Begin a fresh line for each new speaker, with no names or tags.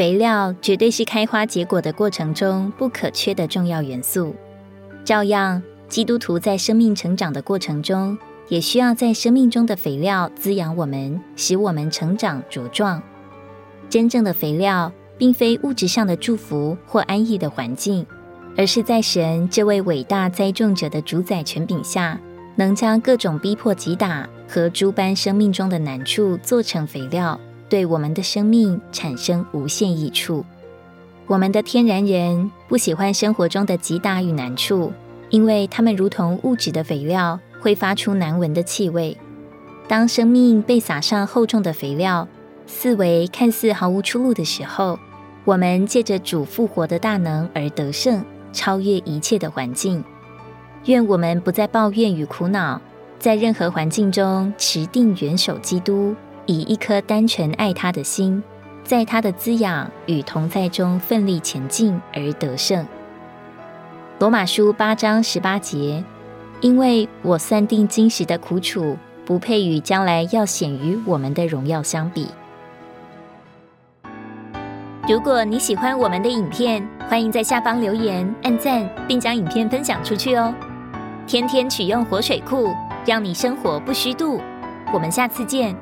肥料绝对是开花结果的过程中不可缺的重要元素。照样，基督徒在生命成长的过程中，也需要在生命中的肥料滋养我们，使我们成长茁壮。真正的肥料，并非物质上的祝福或安逸的环境，而是在神这位伟大栽种者的主宰权柄下，能将各种逼迫、击打和诸般生命中的难处做成肥料，对我们的生命产生无限益处。我们的天然人不喜欢生活中的击打与难处，因为它们如同物质的肥料，会发出难闻的气味。当生命被撒上厚重的肥料，四维看似毫无出路的时候，我们借着主复活的大能而得胜，超越一切的环境。愿我们不再抱怨与苦恼，在任何环境中持定元首基督，以一颗单纯爱他的心，在他的滋养与同在中奋力前进而得胜。罗马书八章十八节，因为我算定今时的苦楚，不配与将来要显于我们的荣耀相比。如果你喜欢我们的影片，欢迎在下方留言、按赞，并将影片分享出去哦。天天取用活水库，让你生活不虚度。我们下次见。